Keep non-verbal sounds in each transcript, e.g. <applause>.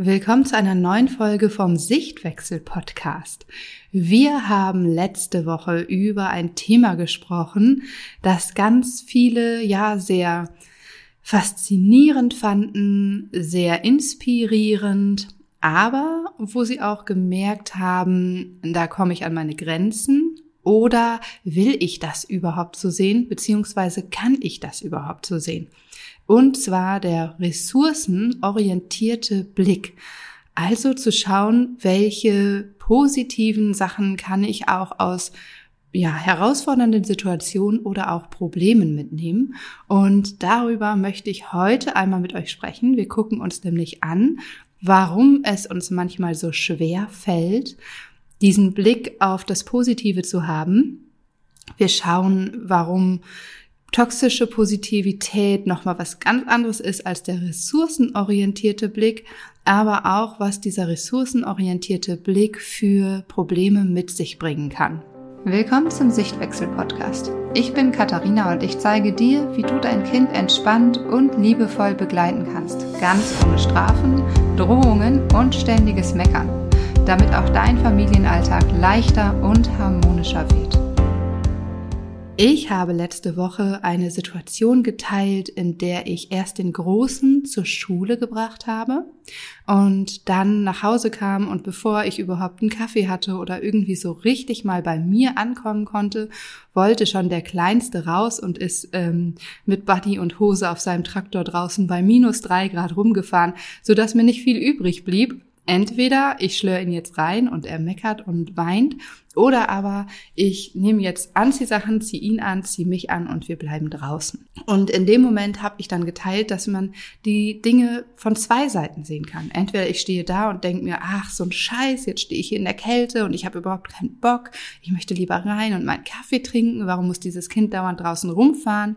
Willkommen zu einer neuen Folge vom Sichtwechsel Podcast. Wir haben letzte Woche über ein Thema gesprochen, das ganz viele ja sehr faszinierend fanden, sehr inspirierend, aber wo sie auch gemerkt haben, da komme ich an meine Grenzen oder will ich das überhaupt so sehen, beziehungsweise kann ich das überhaupt so sehen? Und zwar der ressourcenorientierte Blick. Also zu schauen, welche positiven Sachen kann ich auch aus ja, herausfordernden Situationen oder auch Problemen mitnehmen. Und darüber möchte ich heute einmal mit euch sprechen. Wir gucken uns nämlich an, warum es uns manchmal so schwer fällt, diesen Blick auf das Positive zu haben. Wir schauen, warum toxische Positivität nochmal was ganz anderes ist als der ressourcenorientierte Blick, aber auch was dieser ressourcenorientierte Blick für Probleme mit sich bringen kann. Willkommen zum Sichtwechsel-Podcast. Ich bin Katharina und ich zeige dir, wie du dein Kind entspannt und liebevoll begleiten kannst, ganz ohne Strafen, Drohungen und ständiges Meckern, damit auch dein Familienalltag leichter und harmonischer wird. Ich habe letzte Woche eine Situation geteilt, in der ich erst den Großen zur Schule gebracht habe und dann nach Hause kam und bevor ich überhaupt einen Kaffee hatte oder irgendwie so richtig mal bei mir ankommen konnte, wollte schon der Kleinste raus und ist ähm, mit Buddy und Hose auf seinem Traktor draußen bei minus drei Grad rumgefahren, sodass mir nicht viel übrig blieb, Entweder ich schlöre ihn jetzt rein und er meckert und weint, oder aber ich nehme jetzt Anziehsachen, ziehe ihn an, ziehe mich an und wir bleiben draußen. Und in dem Moment habe ich dann geteilt, dass man die Dinge von zwei Seiten sehen kann. Entweder ich stehe da und denke mir, ach, so ein Scheiß, jetzt stehe ich hier in der Kälte und ich habe überhaupt keinen Bock, ich möchte lieber rein und meinen Kaffee trinken, warum muss dieses Kind dauernd draußen rumfahren?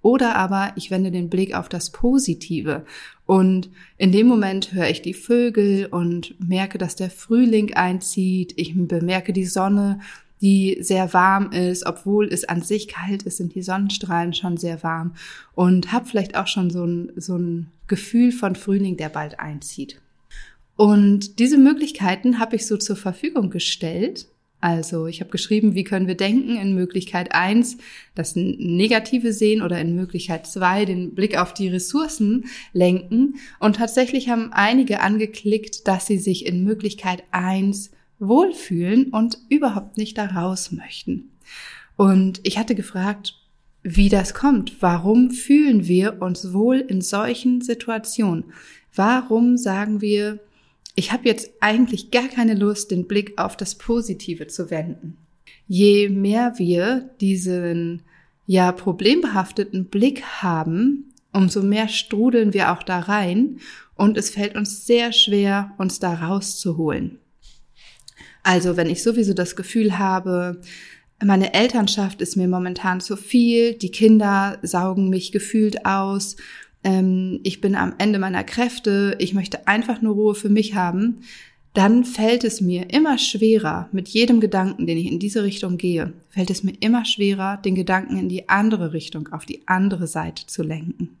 Oder aber ich wende den Blick auf das Positive. Und in dem Moment höre ich die Vögel und merke, dass der Frühling einzieht. Ich bemerke die Sonne, die sehr warm ist, obwohl es an sich kalt ist, sind die Sonnenstrahlen schon sehr warm und habe vielleicht auch schon so ein, so ein Gefühl von Frühling, der bald einzieht. Und diese Möglichkeiten habe ich so zur Verfügung gestellt also ich habe geschrieben, wie können wir denken in Möglichkeit eins das Negative sehen oder in Möglichkeit zwei den Blick auf die Ressourcen lenken. Und tatsächlich haben einige angeklickt, dass sie sich in Möglichkeit eins wohlfühlen und überhaupt nicht da raus möchten. Und ich hatte gefragt, wie das kommt. Warum fühlen wir uns wohl in solchen Situationen? Warum sagen wir, ich habe jetzt eigentlich gar keine Lust, den Blick auf das Positive zu wenden. Je mehr wir diesen ja problembehafteten Blick haben, umso mehr strudeln wir auch da rein und es fällt uns sehr schwer, uns da rauszuholen. Also wenn ich sowieso das Gefühl habe, meine Elternschaft ist mir momentan zu viel, die Kinder saugen mich gefühlt aus ähm, ich bin am Ende meiner Kräfte, ich möchte einfach nur Ruhe für mich haben, dann fällt es mir immer schwerer, mit jedem Gedanken, den ich in diese Richtung gehe, fällt es mir immer schwerer, den Gedanken in die andere Richtung, auf die andere Seite zu lenken.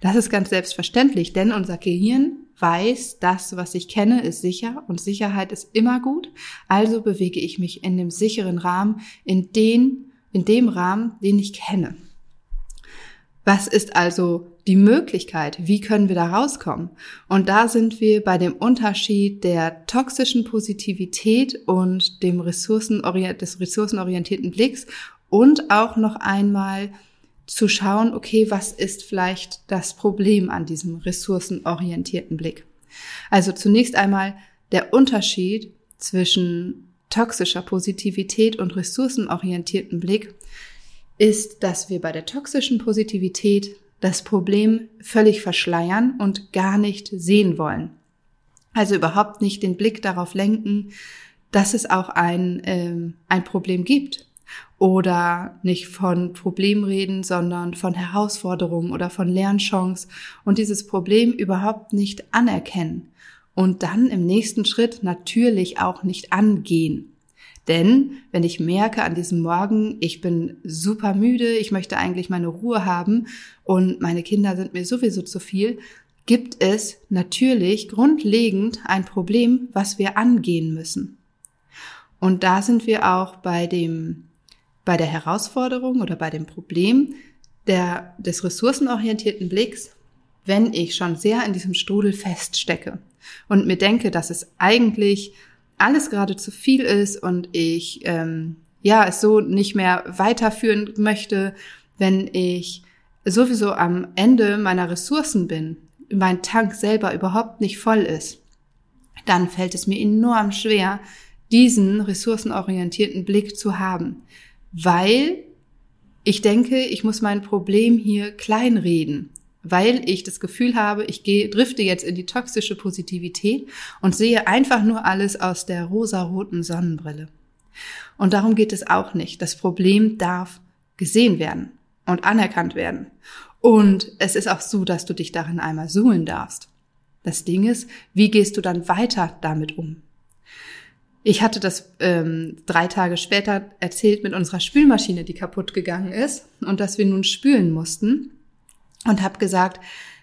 Das ist ganz selbstverständlich, denn unser Gehirn weiß, das, was ich kenne, ist sicher und Sicherheit ist immer gut. Also bewege ich mich in dem sicheren Rahmen, in den, in dem Rahmen, den ich kenne. Was ist also die Möglichkeit? Wie können wir da rauskommen? Und da sind wir bei dem Unterschied der toxischen Positivität und dem Ressourcenorient des ressourcenorientierten Blicks und auch noch einmal zu schauen, okay, was ist vielleicht das Problem an diesem ressourcenorientierten Blick? Also zunächst einmal der Unterschied zwischen toxischer Positivität und ressourcenorientierten Blick ist, dass wir bei der toxischen Positivität das Problem völlig verschleiern und gar nicht sehen wollen. Also überhaupt nicht den Blick darauf lenken, dass es auch ein, ähm, ein Problem gibt. Oder nicht von Problem reden, sondern von Herausforderungen oder von Lernchance und dieses Problem überhaupt nicht anerkennen. Und dann im nächsten Schritt natürlich auch nicht angehen. Denn wenn ich merke an diesem Morgen, ich bin super müde, ich möchte eigentlich meine Ruhe haben und meine Kinder sind mir sowieso zu viel, gibt es natürlich grundlegend ein Problem, was wir angehen müssen. Und da sind wir auch bei dem, bei der Herausforderung oder bei dem Problem der, des ressourcenorientierten Blicks, wenn ich schon sehr in diesem Strudel feststecke und mir denke, dass es eigentlich alles gerade zu viel ist und ich ähm, ja es so nicht mehr weiterführen möchte, wenn ich sowieso am Ende meiner Ressourcen bin, mein Tank selber überhaupt nicht voll ist, dann fällt es mir enorm schwer, diesen ressourcenorientierten Blick zu haben, weil ich denke, ich muss mein Problem hier kleinreden, weil ich das Gefühl habe, ich gehe, drifte jetzt in die toxische Positivität und sehe einfach nur alles aus der rosaroten Sonnenbrille. Und darum geht es auch nicht. Das Problem darf gesehen werden und anerkannt werden. Und es ist auch so, dass du dich darin einmal suhlen darfst. Das Ding ist, wie gehst du dann weiter damit um? Ich hatte das ähm, drei Tage später erzählt mit unserer Spülmaschine, die kaputt gegangen ist und dass wir nun spülen mussten und habe gesagt,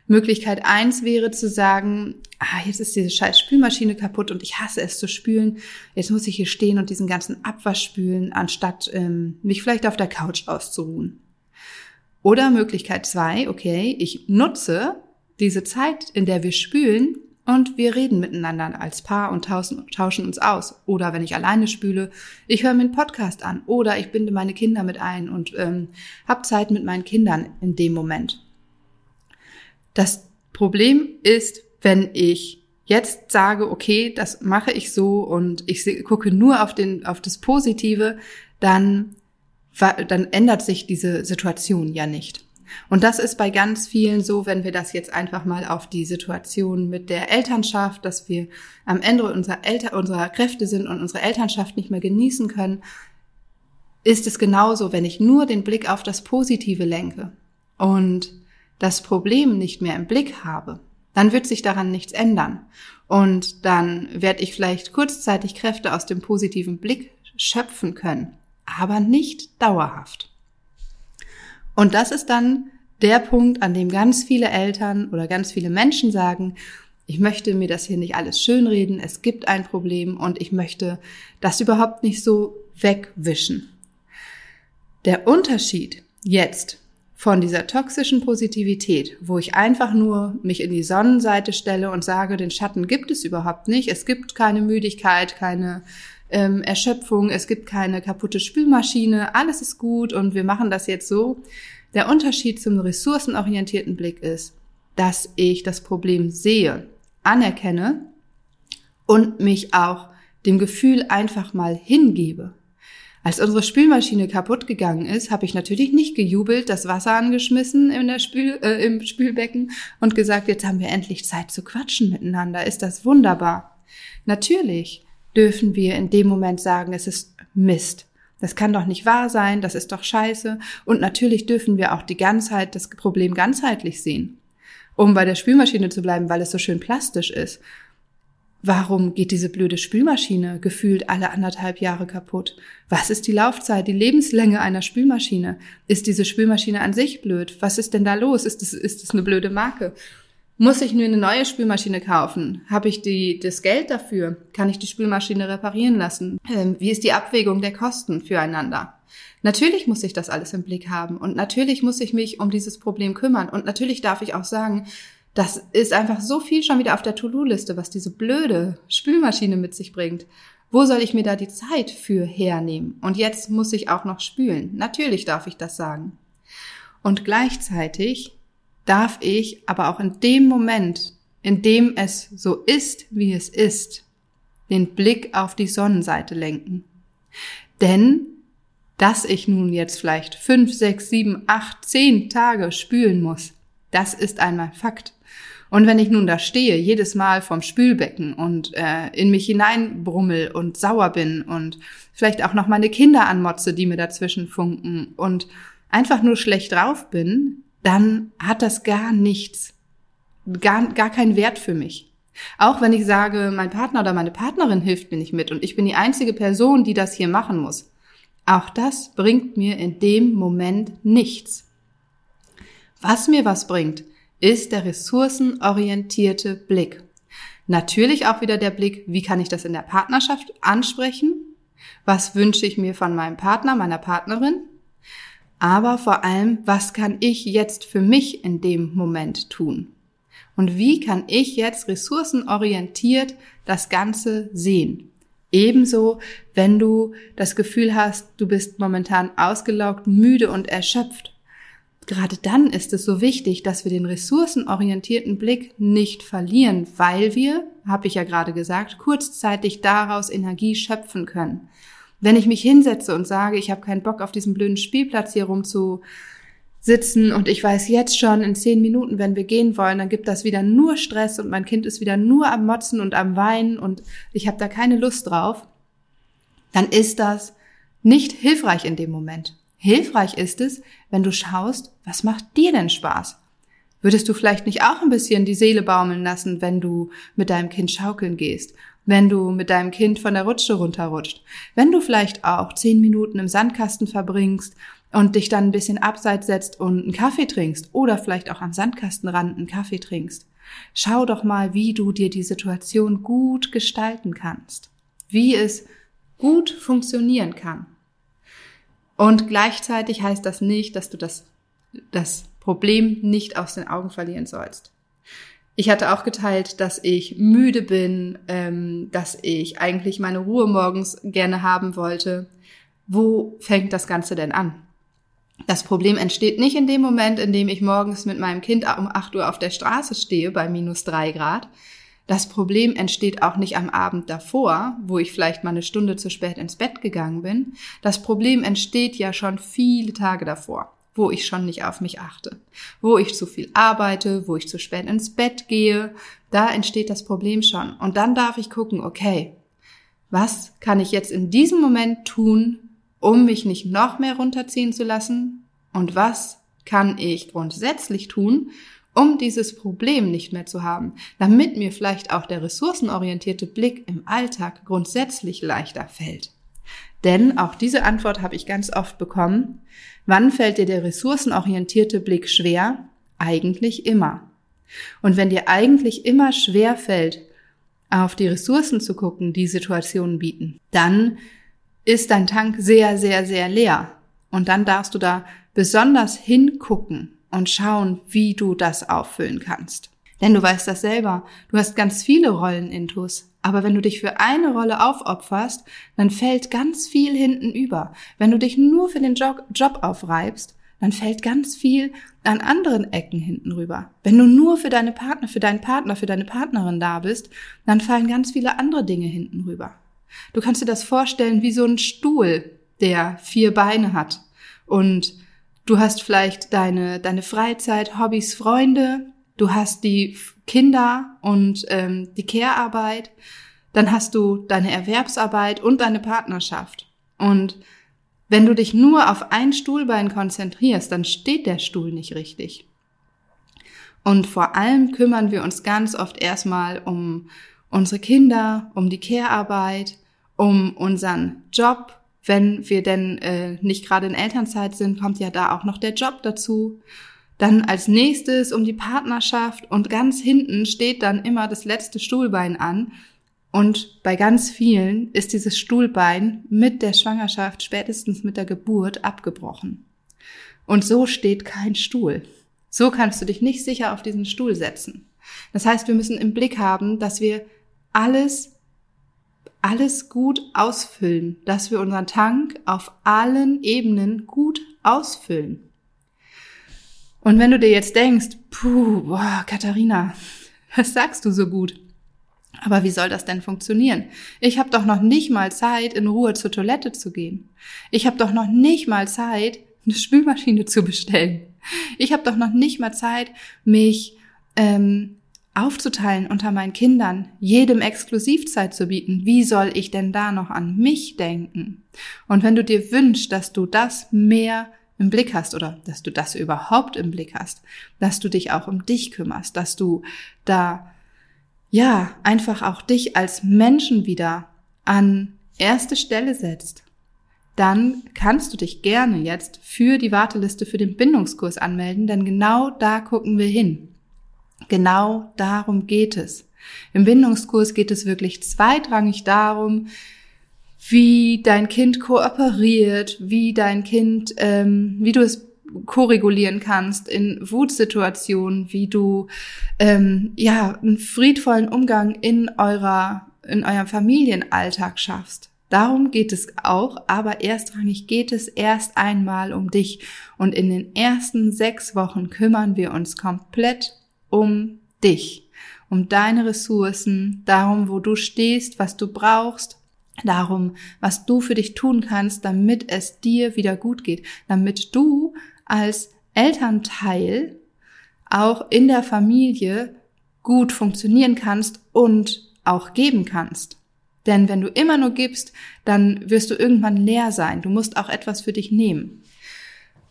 Möglichkeit eins wäre zu sagen, ah, jetzt ist diese scheiß Spülmaschine kaputt und ich hasse es zu spülen. Jetzt muss ich hier stehen und diesen ganzen Abwasch spülen, anstatt ähm, mich vielleicht auf der Couch auszuruhen. Oder Möglichkeit zwei, okay, ich nutze diese Zeit, in der wir spülen und wir reden miteinander als Paar und tauschen, tauschen uns aus. Oder wenn ich alleine spüle, ich höre mir einen Podcast an oder ich binde meine Kinder mit ein und ähm, habe Zeit mit meinen Kindern in dem Moment. Das Problem ist, wenn ich jetzt sage, okay, das mache ich so und ich gucke nur auf den, auf das Positive, dann dann ändert sich diese Situation ja nicht. Und das ist bei ganz vielen so, wenn wir das jetzt einfach mal auf die Situation mit der Elternschaft, dass wir am Ende unserer, Elter unserer Kräfte sind und unsere Elternschaft nicht mehr genießen können, ist es genauso, wenn ich nur den Blick auf das Positive lenke und das Problem nicht mehr im Blick habe, dann wird sich daran nichts ändern. Und dann werde ich vielleicht kurzzeitig Kräfte aus dem positiven Blick schöpfen können aber nicht dauerhaft. Und das ist dann der Punkt, an dem ganz viele Eltern oder ganz viele Menschen sagen, ich möchte mir das hier nicht alles schönreden, es gibt ein Problem und ich möchte das überhaupt nicht so wegwischen. Der Unterschied jetzt von dieser toxischen Positivität, wo ich einfach nur mich in die Sonnenseite stelle und sage, den Schatten gibt es überhaupt nicht, es gibt keine Müdigkeit, keine ähm, Erschöpfung, es gibt keine kaputte Spülmaschine, alles ist gut und wir machen das jetzt so. Der Unterschied zum ressourcenorientierten Blick ist, dass ich das Problem sehe, anerkenne und mich auch dem Gefühl einfach mal hingebe. Als unsere Spülmaschine kaputt gegangen ist, habe ich natürlich nicht gejubelt, das Wasser angeschmissen in der Spül, äh, im Spülbecken und gesagt, jetzt haben wir endlich Zeit zu quatschen miteinander. Ist das wunderbar? Natürlich dürfen wir in dem Moment sagen, es ist Mist. Das kann doch nicht wahr sein, das ist doch scheiße. Und natürlich dürfen wir auch die Ganzheit, das Problem ganzheitlich sehen. Um bei der Spülmaschine zu bleiben, weil es so schön plastisch ist. Warum geht diese blöde Spülmaschine gefühlt alle anderthalb Jahre kaputt? Was ist die Laufzeit, die Lebenslänge einer Spülmaschine? Ist diese Spülmaschine an sich blöd? Was ist denn da los? Ist das, ist das eine blöde Marke? Muss ich nur eine neue Spülmaschine kaufen? Habe ich die, das Geld dafür? Kann ich die Spülmaschine reparieren lassen? Ähm, wie ist die Abwägung der Kosten füreinander? Natürlich muss ich das alles im Blick haben und natürlich muss ich mich um dieses Problem kümmern und natürlich darf ich auch sagen, das ist einfach so viel schon wieder auf der To-Do-Liste, was diese blöde Spülmaschine mit sich bringt. Wo soll ich mir da die Zeit für hernehmen? Und jetzt muss ich auch noch spülen. Natürlich darf ich das sagen. Und gleichzeitig darf ich aber auch in dem Moment, in dem es so ist, wie es ist, den Blick auf die Sonnenseite lenken. Denn, dass ich nun jetzt vielleicht fünf, sechs, sieben, acht, zehn Tage spülen muss, das ist einmal Fakt. Und wenn ich nun da stehe, jedes Mal vom Spülbecken und äh, in mich hineinbrummel und sauer bin und vielleicht auch noch meine Kinder anmotze, die mir dazwischen funken und einfach nur schlecht drauf bin, dann hat das gar nichts, gar, gar keinen Wert für mich. Auch wenn ich sage, mein Partner oder meine Partnerin hilft mir nicht mit und ich bin die einzige Person, die das hier machen muss. Auch das bringt mir in dem Moment nichts. Was mir was bringt, ist der ressourcenorientierte Blick. Natürlich auch wieder der Blick, wie kann ich das in der Partnerschaft ansprechen? Was wünsche ich mir von meinem Partner, meiner Partnerin? Aber vor allem, was kann ich jetzt für mich in dem Moment tun? Und wie kann ich jetzt ressourcenorientiert das Ganze sehen? Ebenso, wenn du das Gefühl hast, du bist momentan ausgelaugt, müde und erschöpft. Gerade dann ist es so wichtig, dass wir den ressourcenorientierten Blick nicht verlieren, weil wir, habe ich ja gerade gesagt, kurzzeitig daraus Energie schöpfen können. Wenn ich mich hinsetze und sage, ich habe keinen Bock auf diesem blöden Spielplatz hier rum zu sitzen und ich weiß jetzt schon, in zehn Minuten, wenn wir gehen wollen, dann gibt das wieder nur Stress und mein Kind ist wieder nur am Motzen und am Weinen und ich habe da keine Lust drauf, dann ist das nicht hilfreich in dem Moment. Hilfreich ist es, wenn du schaust, was macht dir denn Spaß? Würdest du vielleicht nicht auch ein bisschen die Seele baumeln lassen, wenn du mit deinem Kind schaukeln gehst? wenn du mit deinem Kind von der Rutsche runterrutscht, wenn du vielleicht auch zehn Minuten im Sandkasten verbringst und dich dann ein bisschen abseits setzt und einen Kaffee trinkst oder vielleicht auch am Sandkastenrand einen Kaffee trinkst. Schau doch mal, wie du dir die Situation gut gestalten kannst, wie es gut funktionieren kann. Und gleichzeitig heißt das nicht, dass du das, das Problem nicht aus den Augen verlieren sollst. Ich hatte auch geteilt, dass ich müde bin, ähm, dass ich eigentlich meine Ruhe morgens gerne haben wollte. Wo fängt das Ganze denn an? Das Problem entsteht nicht in dem Moment, in dem ich morgens mit meinem Kind um 8 Uhr auf der Straße stehe bei minus drei Grad. Das Problem entsteht auch nicht am Abend davor, wo ich vielleicht mal eine Stunde zu spät ins Bett gegangen bin. Das Problem entsteht ja schon viele Tage davor wo ich schon nicht auf mich achte, wo ich zu viel arbeite, wo ich zu spät ins Bett gehe, da entsteht das Problem schon. Und dann darf ich gucken, okay, was kann ich jetzt in diesem Moment tun, um mich nicht noch mehr runterziehen zu lassen? Und was kann ich grundsätzlich tun, um dieses Problem nicht mehr zu haben, damit mir vielleicht auch der ressourcenorientierte Blick im Alltag grundsätzlich leichter fällt? Denn auch diese Antwort habe ich ganz oft bekommen. Wann fällt dir der ressourcenorientierte Blick schwer? Eigentlich immer. Und wenn dir eigentlich immer schwer fällt, auf die Ressourcen zu gucken, die Situationen bieten, dann ist dein Tank sehr, sehr, sehr leer. Und dann darfst du da besonders hingucken und schauen, wie du das auffüllen kannst. Denn du weißt das selber. Du hast ganz viele Rollen intus. Aber wenn du dich für eine Rolle aufopferst, dann fällt ganz viel hinten über. Wenn du dich nur für den Job, Job aufreibst, dann fällt ganz viel an anderen Ecken hinten rüber. Wenn du nur für deine Partner, für deinen Partner, für deine Partnerin da bist, dann fallen ganz viele andere Dinge hinten rüber. Du kannst dir das vorstellen wie so ein Stuhl, der vier Beine hat. Und du hast vielleicht deine, deine Freizeit, Hobbys, Freunde, du hast die Kinder und ähm, die Care-Arbeit, dann hast du deine Erwerbsarbeit und deine Partnerschaft. Und wenn du dich nur auf ein Stuhlbein konzentrierst, dann steht der Stuhl nicht richtig. Und vor allem kümmern wir uns ganz oft erstmal um unsere Kinder, um die Care-Arbeit, um unseren Job. Wenn wir denn äh, nicht gerade in Elternzeit sind, kommt ja da auch noch der Job dazu. Dann als nächstes um die Partnerschaft und ganz hinten steht dann immer das letzte Stuhlbein an. Und bei ganz vielen ist dieses Stuhlbein mit der Schwangerschaft, spätestens mit der Geburt, abgebrochen. Und so steht kein Stuhl. So kannst du dich nicht sicher auf diesen Stuhl setzen. Das heißt, wir müssen im Blick haben, dass wir alles, alles gut ausfüllen, dass wir unseren Tank auf allen Ebenen gut ausfüllen. Und wenn du dir jetzt denkst, puh, boah, Katharina, <laughs> was sagst du so gut? Aber wie soll das denn funktionieren? Ich habe doch noch nicht mal Zeit, in Ruhe zur Toilette zu gehen. Ich habe doch noch nicht mal Zeit, eine Spülmaschine zu bestellen. Ich habe doch noch nicht mal Zeit, mich ähm, aufzuteilen unter meinen Kindern, jedem Exklusivzeit zu bieten. Wie soll ich denn da noch an mich denken? Und wenn du dir wünschst, dass du das mehr im Blick hast oder dass du das überhaupt im Blick hast, dass du dich auch um dich kümmerst, dass du da ja einfach auch dich als Menschen wieder an erste Stelle setzt, dann kannst du dich gerne jetzt für die Warteliste für den Bindungskurs anmelden, denn genau da gucken wir hin. Genau darum geht es. Im Bindungskurs geht es wirklich zweitrangig darum, wie dein Kind kooperiert, wie dein Kind, ähm, wie du es koregulieren kannst in Wutsituationen, wie du ähm, ja einen friedvollen Umgang in eurer in eurem Familienalltag schaffst. Darum geht es auch, aber erstrangig geht es erst einmal um dich. Und in den ersten sechs Wochen kümmern wir uns komplett um dich, um deine Ressourcen, darum, wo du stehst, was du brauchst, darum, was du für dich tun kannst, damit es dir wieder gut geht, damit du als Elternteil auch in der Familie gut funktionieren kannst und auch geben kannst. Denn wenn du immer nur gibst, dann wirst du irgendwann leer sein. Du musst auch etwas für dich nehmen.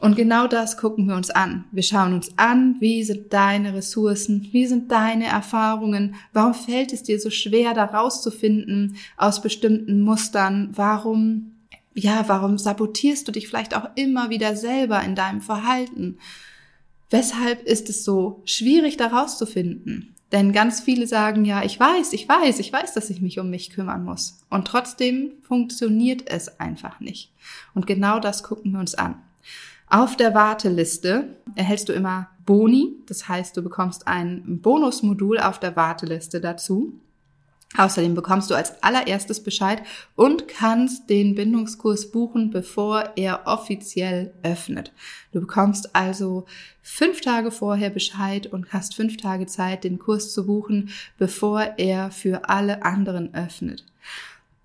Und genau das gucken wir uns an. Wir schauen uns an, wie sind deine Ressourcen, wie sind deine Erfahrungen, warum fällt es dir so schwer, da rauszufinden aus bestimmten Mustern, warum, ja, warum sabotierst du dich vielleicht auch immer wieder selber in deinem Verhalten? Weshalb ist es so schwierig, da rauszufinden? Denn ganz viele sagen ja, ich weiß, ich weiß, ich weiß, dass ich mich um mich kümmern muss. Und trotzdem funktioniert es einfach nicht. Und genau das gucken wir uns an. Auf der Warteliste erhältst du immer Boni. Das heißt, du bekommst ein Bonusmodul auf der Warteliste dazu. Außerdem bekommst du als allererstes Bescheid und kannst den Bindungskurs buchen, bevor er offiziell öffnet. Du bekommst also fünf Tage vorher Bescheid und hast fünf Tage Zeit, den Kurs zu buchen, bevor er für alle anderen öffnet.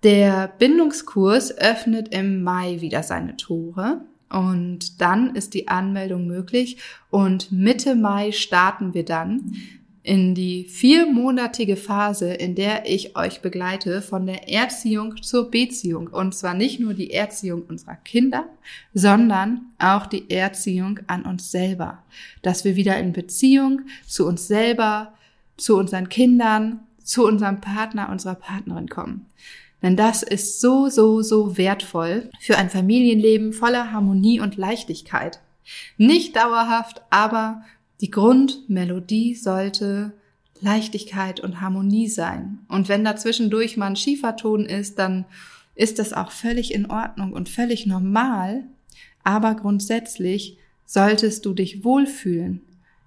Der Bindungskurs öffnet im Mai wieder seine Tore. Und dann ist die Anmeldung möglich und Mitte Mai starten wir dann in die viermonatige Phase, in der ich euch begleite von der Erziehung zur Beziehung. Und zwar nicht nur die Erziehung unserer Kinder, sondern auch die Erziehung an uns selber. Dass wir wieder in Beziehung zu uns selber, zu unseren Kindern, zu unserem Partner, unserer Partnerin kommen. Denn das ist so, so, so wertvoll für ein Familienleben voller Harmonie und Leichtigkeit. Nicht dauerhaft, aber die Grundmelodie sollte Leichtigkeit und Harmonie sein. Und wenn dazwischendurch mal ein Schieferton ist, dann ist das auch völlig in Ordnung und völlig normal. Aber grundsätzlich solltest du dich wohlfühlen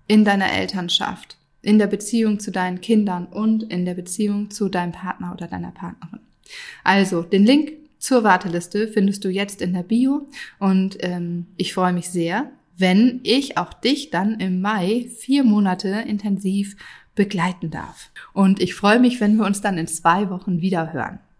in deiner Elternschaft, in der Beziehung zu deinen Kindern und in der Beziehung zu deinem Partner oder deiner Partnerin. Also, den Link zur Warteliste findest du jetzt in der Bio und ähm, ich freue mich sehr, wenn ich auch dich dann im Mai vier Monate intensiv begleiten darf. Und ich freue mich, wenn wir uns dann in zwei Wochen wieder hören.